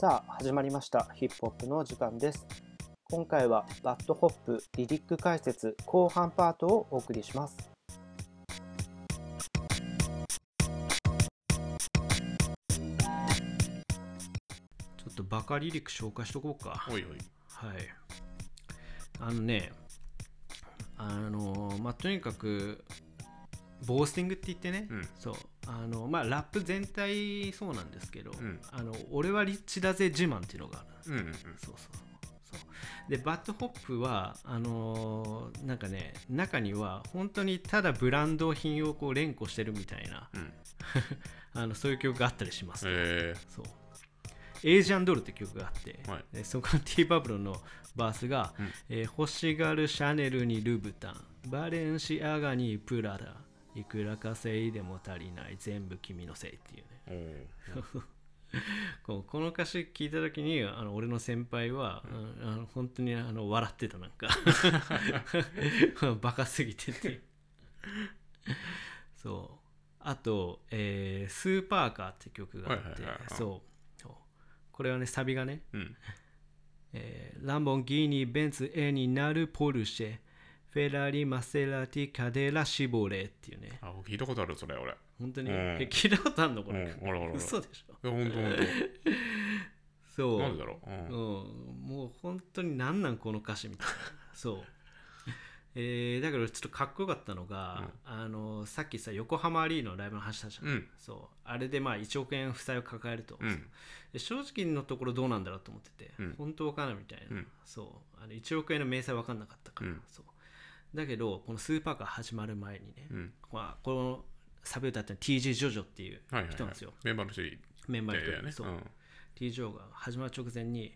さあ始まりました。ヒップホップの時間です。今回は BAD HOP リリック解説後半パートをお送りします。ちょっとバカリリック紹介しとこうか。おいおい。はい。あのねあのまあとにかく boasting って言ってね、うん。そう。あのまあラップ全体そうなんですけど、ん。あの俺はリッチだぜ自慢っていうのがあるうんうんうん。そうそう。そう。でバッドホップはあのーなんかね中には本当にただブランド品をこう連呼してるみたいなうん。あのそういう曲があったりします、えそう。 Asian Doll って曲があって、はい。でそこの T バブルのバースが、うん。えー欲しがるシャネルにルブタンバレンシアガにプラダいくら稼いでも足りない全部君のせいっていうね。ー、おーこの歌詞聞いた時にあの俺の先輩は、あのあの本当にあの笑ってたなんか。バカすぎてて。そう。あと、えースーパーカー」って曲があって、そう。これはねサビがね、うん。えーランボンギーニベンツ絵になるポルシェフェラリマセラティカデラシボレっていうね。あ聞いたことあるそれ俺。本当に、うん。え聞いたことあるの？これ、うんほらほら嘘でしょ？いやほんとほん そう。となんでだろう、うん。うん、もう本当に何なんこの歌詞みたいな。そう、えーだからちょっとかっこよかったのが、あのさっきさ横浜アリーナのライブの話したじゃん、うん。そう。あれでまあ1億円負債を抱えると、うん。で正直のところどうなんだろうと思ってて、うん。本当わかんないみたいな、うん。そう。あの1億円の明細わかんなかったから、うん。そうだけどこのスーパーカー始まる前にね、うん。まあ、このサビ歌ってのは TG ジョジョっていうはいはい、はい。人なんですよ、、メンバーの一人メンバーの人だよね。そう、うん。T・ ジョーが始まる直前に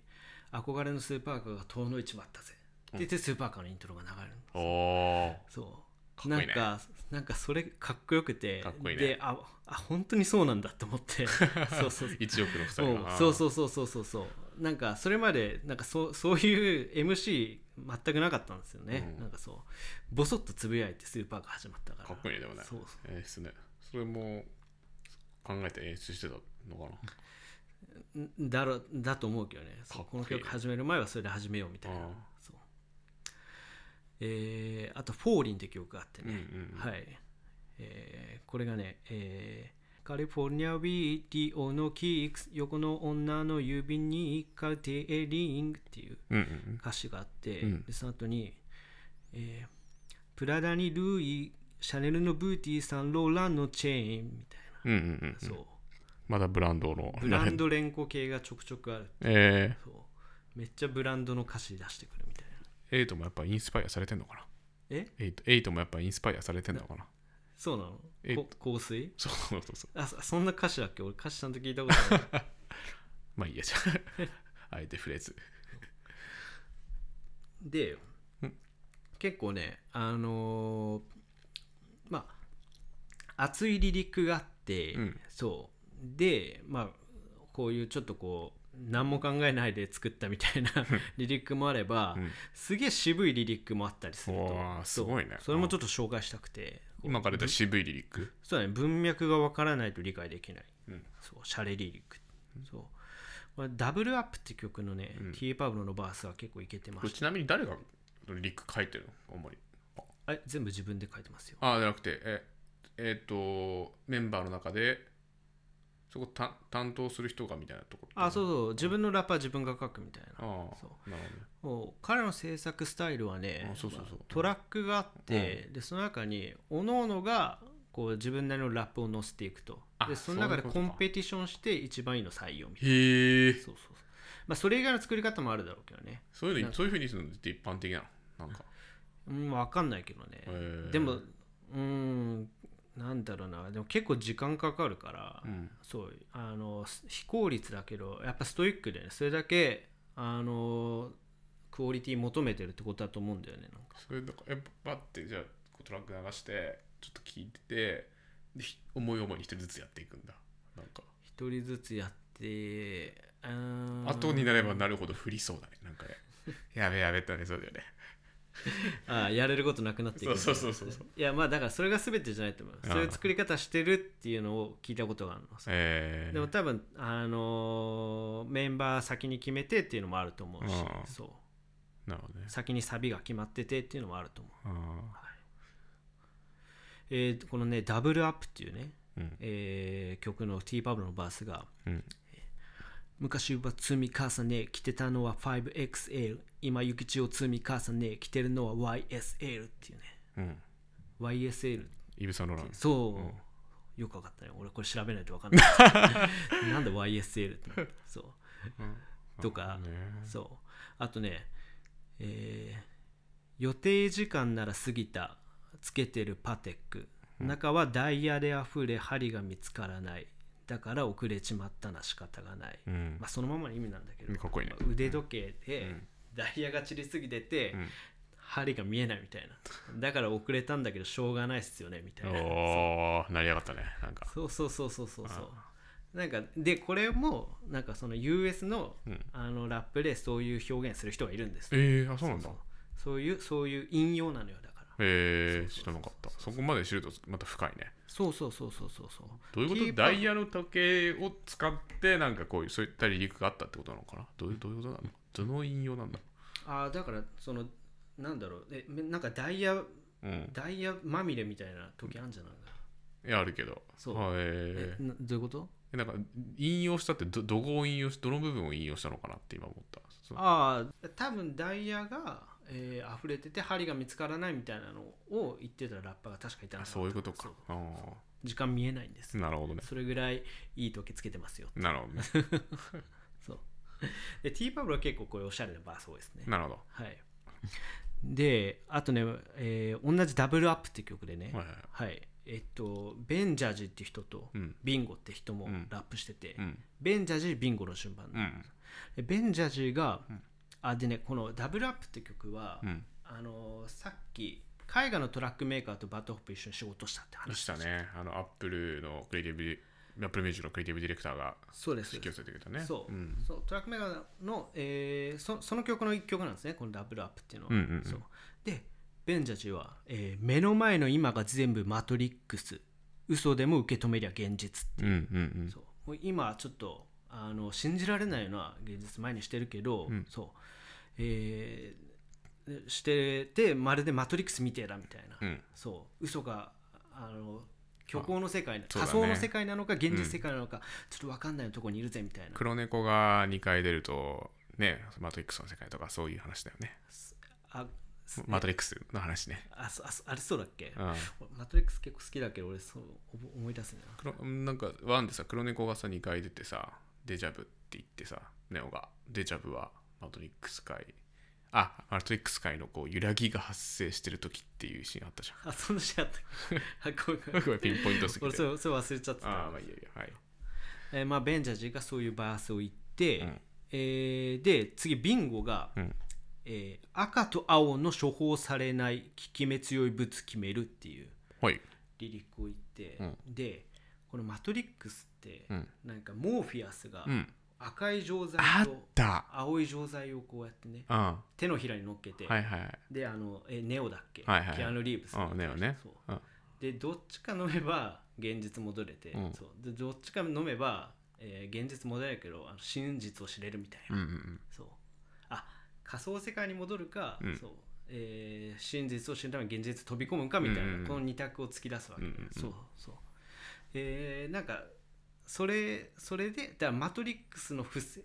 憧れのスーパーカーが遠の市場あったぜ。って言ってスーパーカーのイントロが流れるのおー。そう。かなんかなんかそれかっこよくてかっこいいね。でああ本当にそうなんだって思って。そうそう。1億の負債うんが。そう。そうそうそうそうそうなんかそれまでなんかそうそういう MC 全くなかったんですよね、うん。なんかそうボソッとつぶやいてスーパーカー始まったから。かっこいいねでもね。そうそう。演出ね。それも考えて演出してたのかな？んだろだと思うけどね。この曲始める前はそれで始めようみたいな。そう。えーあと「フォーリン」って曲があってうんうね、ん。はい、えーこれがね、えーカリフォルニアウィーディオのキークス横の女の指にカルテエリングっていううんうん歌詞があって、うん。でその後に、えープラダにルイシャネルのブーティーサンローランのチェーンみたいうんうんうんうん。な、そう。まだブランドの。ブランド連呼系がちょくちょくあるえそう。めっちゃブランドの歌詞出してくるみたいな。ー、エイトもやっぱインスパイアされてんのかな？え？エイトエイトもやっぱインスパイアされてんのかな？そうなの？えこ香水？そうそうそう。あそそんな歌詞だっけ？俺歌詞ちゃんと聞いたことない。まあいいやじゃあ。あえてフレーズでうん。結構ねあのーまあ熱いリリックがあって、うん。そう。でまあこういうちょっとこう何も考えないで作ったみたいなリリックもあれば、うん。すげえ渋いリリックもあったりすると。すごいね。それもちょっと紹介したくて今から言った渋いリリック？そうだね。文脈がわからないと理解できない、うん。そう。シャレリリック、そう。これダブルアップって曲のね、うん。T パブロのバースは結構いけてまこれしちなみに誰がリリック書いてるの？主に。たえ全部自分で書いてますよ。ああじゃなくてええっ、とメンバーの中でそこた担当する人がみたいなところあそうそう。自分のラップは自分が書くみたいな。ああそなるほど彼の制作スタイルはねあそうそうそう。まあトラックがあって、でその中に各々がこう自分なりのラップを載せていくと。あでその中でコンペティションして一番いいの採用みたいへえ。なそうそうそう。まあそれ以外の作り方もあるだろうけどね。そういうのそういうふうにするのって一般的なのなんか。うん分かんないけどね、でもうーんなんだろうな。でも結構時間かかるから、うん。そうあの非効率だけどやっぱストイックでね。それだけあのクオリティ求めてるってことだと思うんだよねなんか。それだからえバッてじゃあトラック流してちょっと聞いてて思い思いに一人ずつやっていくんだ。なんか。一人ずつやって後になればなるほど振りそうだね。なんかね。やべやべってなりそうだよね ああやれることなくなっていく。そうそうそうそう。いやまあだからそれが全てじゃないと思うああそういう作り方してるっていうのを聞いたことがあるのえー、でも多分あのーメンバー先に決めてっていうのもあると思うし。そう。なるほどね。先にサビが決まっててっていうのもあると思う。あえーこのねダブルアップっていうね、うん。えー曲の T パブロのバースがーうん昔は積み重ね着てたのは 5XL 今諭吉を積み重ね着てるのは YSL っていうね。うん。YSL イブ・サンローラン。そう、よく分かったね。俺これ調べないと分かんない。なんで YSL って。そう。とか、ね。そう。あとねえー予定時間なら過ぎたつけてるパテック。中はダイヤであふれ針が見つからないだから遅れちまったな仕方がない、うん。まあ、そのままの意味なんだけどかっこいいね。腕時計でうん。ダイヤが散りすぎてて、うん。針が見えないみたいな。だから遅れたんだけどしょうがないっすよねみたいな。おお成り上がったねなんか。そうそうそうそうそうそう。なんかでこれもなんかその US の,、うん。あのラップでそういう表現する人がいるんです。えー、あそうなんだ。そうそう。いうそういう引用なのよだえー、知らなかった。そこまで知るとまた深いね。そうそうそうそうそうそう。どういうこと？ダイヤの時計を使ってなんかこういうそういった離陸があったってことなのかな？どういうどういうことなの？どの引用なんだ？ああだからそのなんだろう。えめなんかダイヤうん。ダイヤまみれみたいな時あるんじゃない？かいやあるけど。そう。はいえどういうこと？ー、なんか引用したってどどこを引用しどの部分を引用したのかなって今思った。ああ多分ダイヤが、えー、溢れてて針が見つからないみたいなのを言ってたラッパーが確かいたのあそういうことか。時間見えないんです。ーなるほどね。それぐらいいい時計つけてますよなるほどね。そう。で T パブロは結構こういうおしゃれなバース多いですね。なるほど。はい。であとね、えー同じ Double Up っていう曲でね。はいはい。はい。えっと Benjazzy って人とうん。 Vingo って人もうん。ラップしてて、うん。 Benjazzy Vingo の順番うんで Benjazzy が、あでねこの Double Up って曲は、うん。あのさっき海外のトラックメーカーとバッドホップ一緒に仕事したってで話したね。あのアップルのクリエイティブアップルミュージックのクリエイティブディレクターがそう寄せてくれたね。そう,、ん。そうトラックメーカーの、えーそその曲の一曲なんですねこの Double Up っていうのは、うんうんうん。そう。で Benjazzy は、えー目の前の今が全部マトリックス。嘘でも受け止めりゃ現実ってう。んうんうん。そう。今ちょっとあの信じられないような現実前にしてるけど、うん。そう、えーしててまるでマトリックスみてえだみたいな、うん。そう。嘘があの虚構の世界、ね。仮想の世界なのか現実世界なのか、ちょっと分かんないところにいるぜみたいな。黒猫が2回出るとねマトリックスの世界とかそういう話だよね。あすマトリックスの話ね。あそあそあれそうだっけ、うん。俺マトリックス結構好きだけど俺そう覚思い出すね黒なんかワンでさ黒猫がさ2回出てさデジャブって言ってさネオが。デジャブはマトリックス界。あマトリックス界のこう揺らぎが発生してる時っていうシーンあったじゃん。あそんなシーンあったあご ピンポイントすぎて。俺それ忘れちゃってた。ああまあいいやいやはい。えーまあ、ベンジャージがそういうバースを言って、うん。えーで次ビンゴが、うん。えー赤と青の処方されない効き目強い物決めるっていうはい。リリックを言って、うでこのマトリックスって、うん。なんかモーフィアスがうん赤い錠剤とた。青い錠剤をこうやってねうん。は手のひらに乗っけて、いはいはい。であのえネオだっけ、はいはいはい。キアヌ・リーブスうんネオね。そう。うん。でどっちか飲めば現実戻れて、うん。そう。でどっちか飲めば、えー現実戻れるけどあの真実を知れるみたいな、うんうんそう。あ仮想世界に戻るか、うん。そう。えー真実を知るために現実飛び込むかみたいな、うんうんうん。この二択を突き出すわけ、うんうんうん。そうそう。えーなんかそれそれでだからマトリックスの布石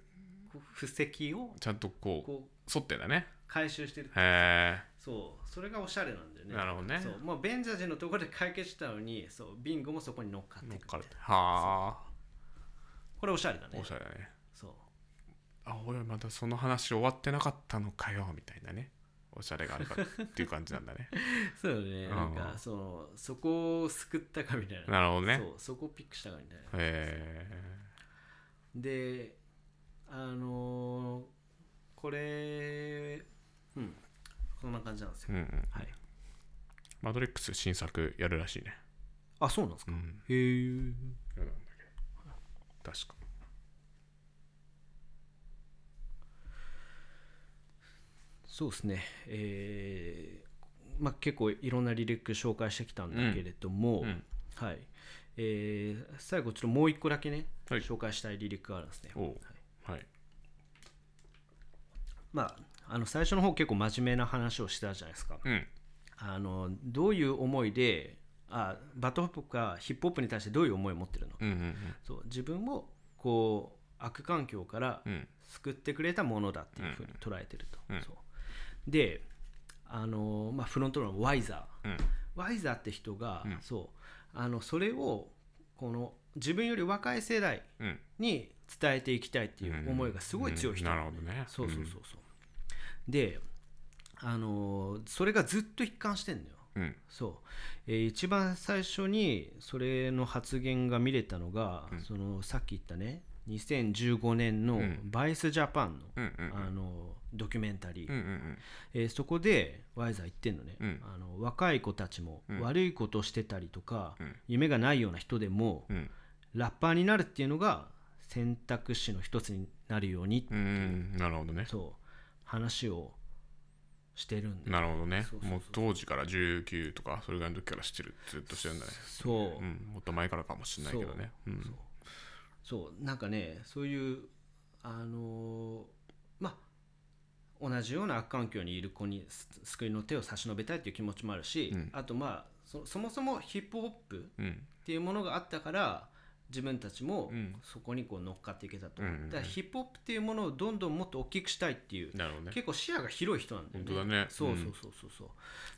布石をちゃんとこうこう沿ってんだね。回収してるへそう。それがおしゃれなんだよね。なるほどね。そう。もうベンジャージのところで解決したのにそう。ビンゴもそこに乗っかっていくっかるはあ。これおしゃれだね。おしゃれだね。そう。あ俺まだその話終わってなかったのかよみたいなねおしゃれがあるかっていう感じなんだね。そうよね。ん。なんかそのそこを救ったかみたいな。なるほどね。そうそこをピックしたかみたいな。へであのーこれうん。こんな感じなんですよ、えうんうん。はい。マトリックス新作やるらしいね。あそうなんですか、うん。へえ確かそうですね。えーまあ結構いろんなリリック紹介してきたんだけれども、うん。はい。えー最後ちょっともう一個だけね、はい。紹介したいリリックがあるんですね。おう。はい。まああの最初の方結構真面目な話をしたじゃないですか。うん。あのどういう思いであバッドホップがヒップホップに対してどういう思いを持ってるのか、うんうんそう自分をこう悪環境からうん。救ってくれたものだっていうふうに捉えてると、うん。そうであの、まあ、フロントの YZERR、うん。ワイザーって人が、うん。そうあのそれをこの自分より若い世代うん。に伝えていきたいっていう思いがすごい強い人。なるほどね。そうそうそうそう、であのそれがずっと一貫してんのよ。うん。そう、えー一番最初にそれの発言が見れたのが、そのさっき言ったね2015年のバイスジャパンの,、うんうんあのドキュメンタリー、うんうんえーそこでワイザー言ってんのね、うん。あの若い子たちも悪いことしてたりとか、うん。夢がないような人でも、うん。ラッパーになるっていうのが選択肢の一つになるように、うんうんなるほどね。そう。話をしてるんでなるほどね。そうそうそう。もう当時から19とかそれぐらいの時からしてるずっとしてるんだね。そう、うん。もっと前からかもしれないけどね。う。んそうなんかねそういうあのーまあ同じような悪環境にいる子にす救いの手を差し伸べたいっていう気持ちもあるし、うん。あとまあそそもそもヒップホップっうん。ていうものがあったから自分たちもうん。そこにこう乗っかっていけたと、うんうんうん。だからヒップホップっていうものをどんどんもっと大きくしたいっていうね。結構視野が広い人なんだよね。本当だね。そうそうそうそうそう。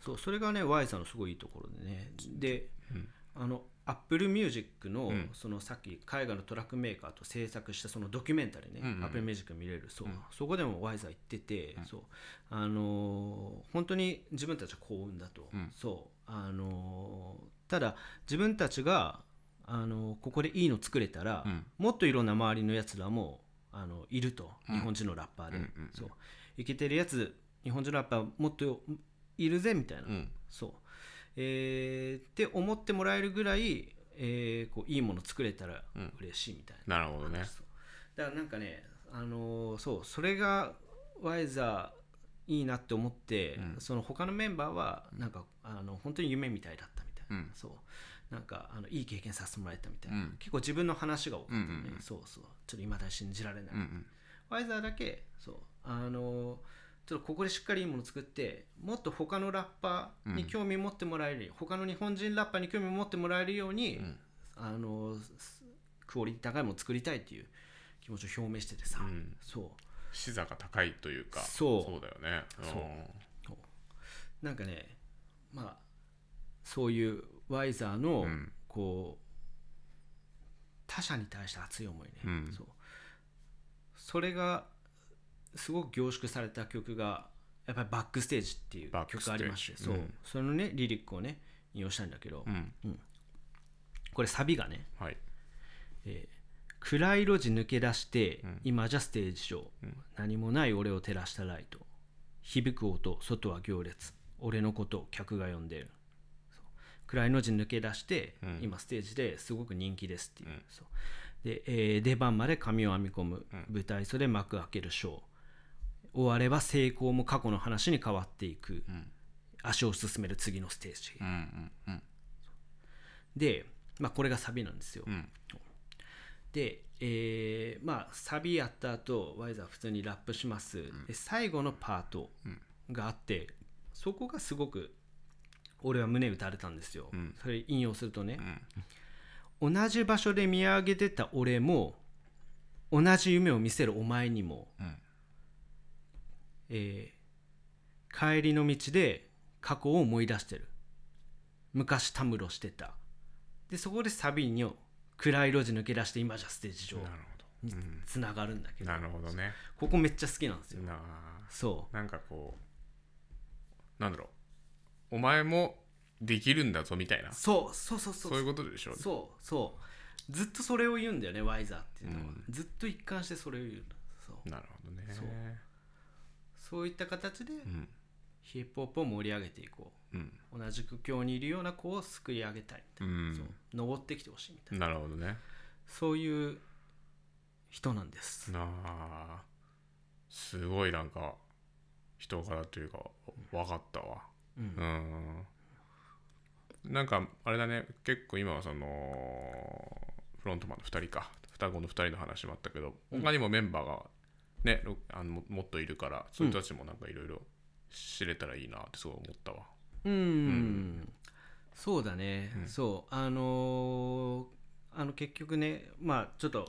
そうそれがね Y さんのすごいいいところでね。で、うんあの Apple Music の、うん。そのさっき海外のトラックメーカーと制作したそのドキュメンタリーね、うんうん。Apple Music 見れる。そう、そこでも Y さん言ってて、そう。あのー本当に自分たちは幸運だと。うん。そう。あのーただ自分たちがあのーここでいいの作れたら、うん。もっといろんな周りのやつらもあのいると、日本人のラッパーで、うんうんうん。そう。いけてるやつ日本人ラッパーもっといるぜみたいな、うん。そう、えーって思ってもらえるぐらい、えーこういいもの作れたらうん。嬉しいみたいな、なるほどね。だからなんかねあのーそうそれがワイザーいいなって思って、うん。その他のメンバーはなんかあの本当に夢みたいだったみたいな、うん。そう。なんかあのいい経験させてもらえたみたいな、うん。結構自分の話が多かったね、うんうんうん。そうそう。ちょっと今だに信じられない、うんうんワイザーだけそう。あのちょっとここでしっかりいいもの作ってもっと他のラッパーに興味持ってもらえるように、他の日本人ラッパーに興味持ってもらえるように、ん。あのすクオリティ高いものを作りたいっていう気持ちを表明しててさ、うん。そう。視座が高いというかそう。そうだよね。そう。なんかねまあそういうワイザーの、うん。こう他者に対して熱い思いね、うん。そう。それがすごく凝縮された曲がやっぱり「バックステージ」っていう曲がありましてそう、うん。そのねリリックをね引用したいんだけど、うん。これサビがねはい。えー暗い路地抜け出して、今じゃステージ上、何もない俺を照らしたライト響く音外は行列。俺のことを客が呼んでる。暗い路地抜け出して、今ステージですごく人気ですっていう,、そう。でえー出番まで髪を編み込む、舞台袖幕開けるショー終われば成功も過去の話に変わっていく、足を進める次のステージ、うんうんうん。で、まあ、これがサビなんですよ、うん。で、えーまあサビやった後ワイザー普通にラップします、で最後のパートがあって、そこがすごく俺は胸打たれたんですよ、それ引用するとね、同じ場所で見上げてた俺も同じ夢を見せるお前にも、うんえー帰りの道で過去を思い出してる。昔たむろしてた。でそこでサビに暗い路地抜け出して今じゃステージ上につながるんだけど、なるほどね。ここめっちゃ好きなんですよ、なそなんかこうなんだろう。お前もできるんだぞみたいな。うそうそうそうそう。そういうことでしょそうそう。ずっとそれを言うんだよねワイザーっていうのは、ずっと一貫してそれを言うそう。なるほどね。そうそういった形でうん。ヒップホップを盛り上げていこう。ん。う同じ苦境にいるような子を救い上げたいみたいな、うん。そう。登ってきてほしいみたいな。なるほどね。そういう人なんです。なあ。すごいなんか人柄というか分かったわ。うん。うん。なんかあれだね。結構今はそのフロントマンの2人か。双子の2人の話もあったけどうん。他にもメンバーがねろあのももっといるからそういう人たちもなんかいろいろ知れたらいいなってすごい思ったわ。うん、そうだね、うん。そう。あのーあの結局ねまあちょっと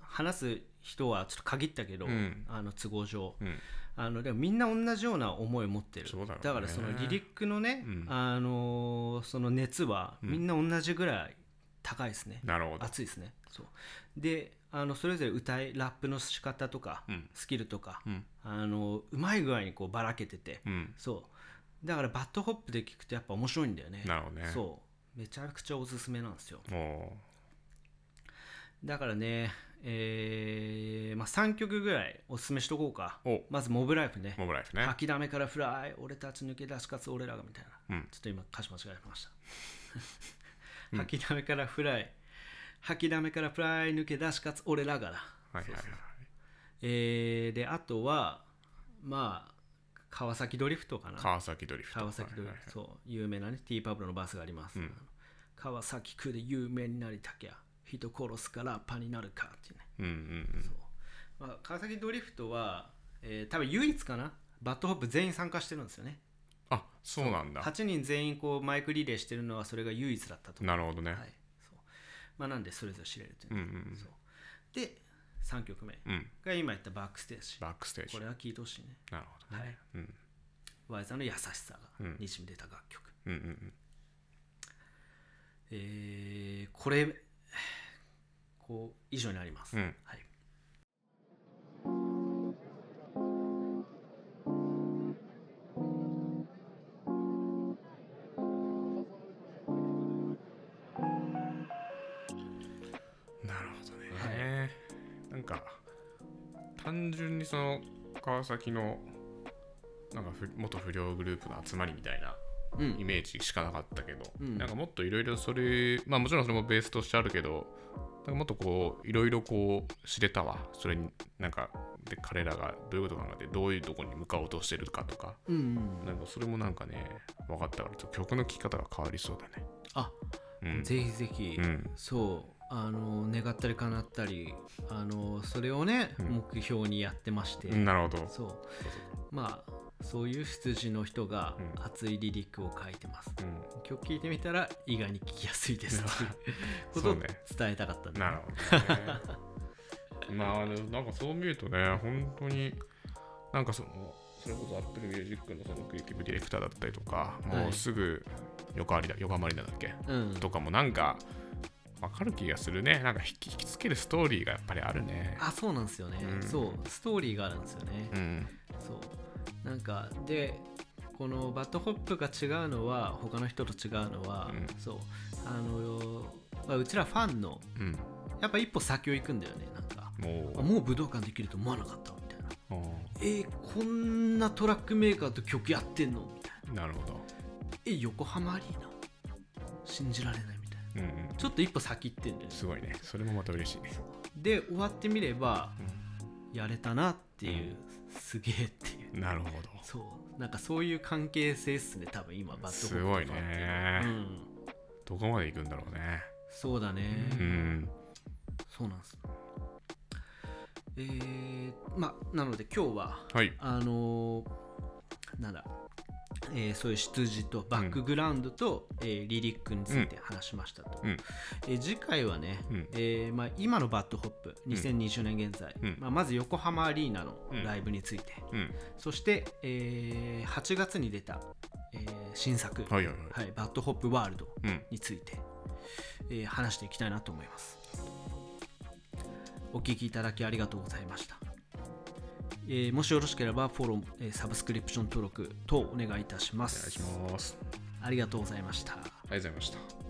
話す人はちょっと限ったけど、うん。あの都合上。うん。あのでもみんな同じような思いを持ってる。そうだからそのリリックのね、うん。あのーその熱はうん。みんな同じぐらい高いですね、なるほど。熱いですね。そう。であのそれぞれ歌いラップの仕方とか、うん。スキルとか、うん。あのうまい具合にこうばらけてて、うん。そう。だからバッドホップで聞くとやっぱ面白いんだよね。なるほどね。そう。めちゃくちゃおすすめなんですよ。おだからねえーまあ、3曲ぐらいおすすめしとこうか。お。まず Mobb Life ね。 Mobb Life ね。掃き溜めから fly 俺たち抜け出し勝つ俺らがみたいな、うん。ちょっと今歌詞間違えました。掃き溜めから fly 掃き溜めから fly 抜け出し勝つ俺らがだ。はいはいはい。えーであとはまあ川崎ドリフトかな。川崎ドリフト。川崎ドリフト、はいはいはい。そう。有名なね T パブロのバスがあります、うん。川崎区で有名になりたきゃ人殺すかラッパーになるかっていうね、うんうんうん。まあ、川崎ドリフトは、えー多分唯一かな。バッドホップ全員参加してるんですよね。あそうなんだ。8人全員こうマイクリレーしてるのはそれが唯一だったと。思なるほどね。う、はいまあ、なんでそれぞれ知れるという。うんうんそう。で3曲目。が今言ったバックステージ。バックステージ。これは聴いてほしいね。なるほどね。うん。ワイザーの優しさがうん。にじみ出た楽曲、うんうんうん。えーこれこう以上になります、うん。はいその川崎のなんかふ元不良グループの集まりみたいなうん。イメージしかなかったけど、うん。なんかもっといろいろそれまあもちろんそれもベースとしてあるけどなんかもっとこういろいろこう知れたわ。それになんかで彼らがどういうこと考えてどういうところに向かおうとしてるかとか。うんうんなんかそれもなんかね分かったから曲の聴き方が変わりそうだね。あ、うん。ぜひぜひ、うん。そうあの願ったり叶ったりあのそれをね、うん。目標にやってまして、うんなるほど。そう。まあそういう羊の人がうん。熱いリリックを書いてます、うん。曲聴いてみたら意外に聴きやすいですっていう ことを伝えたかったんで、なるほどね。まあなんかそう見るとね本当になんかそのそれこそ Apple Music のそのクリエイティブディレクターだったりとか、もうすぐ横割りだ横浜りだっけ？うん。とかもなんかわかる気がするね。なんか引き引きつけるストーリーがやっぱりあるね。あそうなんですよね、うん。そう。ストーリーがあるんですよね、うん。そう。なんかでこのバッドホップが違うのは他の人と違うのは、うん。そう。あの、まあ、うちらファンのうん。やっぱ一歩先を行くんだよねなんか。もう武道館できると思わなかったみたいな。うえーこんなトラックメーカーと曲やってんのみたいな。うんなるほど。え横浜アリーナ？信じられないうんうん。ちょっと一歩先行ってんだよね。すごいね。それもまた嬉しいね。で終わってみればやれたなっていう、すげえっていう。なるほど。そう。なんかそういう関係性っすね多分今バッドすごいね。うん。どこまで行くんだろうね。そうだね、うん。そうなんです。えー、まあなので今日ははい。あのーなんだ、えーそういう出自とバックグラウンドと、えーリリックについて話しましたと、うん。えー次回はね、うん。えーまあ、今のバッドホップ2020年現在、うんまあ、まず横浜アリーナのライブについて、うん。そして、えー8月に出た、えー新作、はいはいはい。はい、バッドホップワールドうんについて、えー話していきたいなと思います。お聞きいただきありがとうございました、えーもしよろしければフォロー、えーサブスクリプション登録等お願いいたしまお願いすします。ありがとうございました。ありがとうございました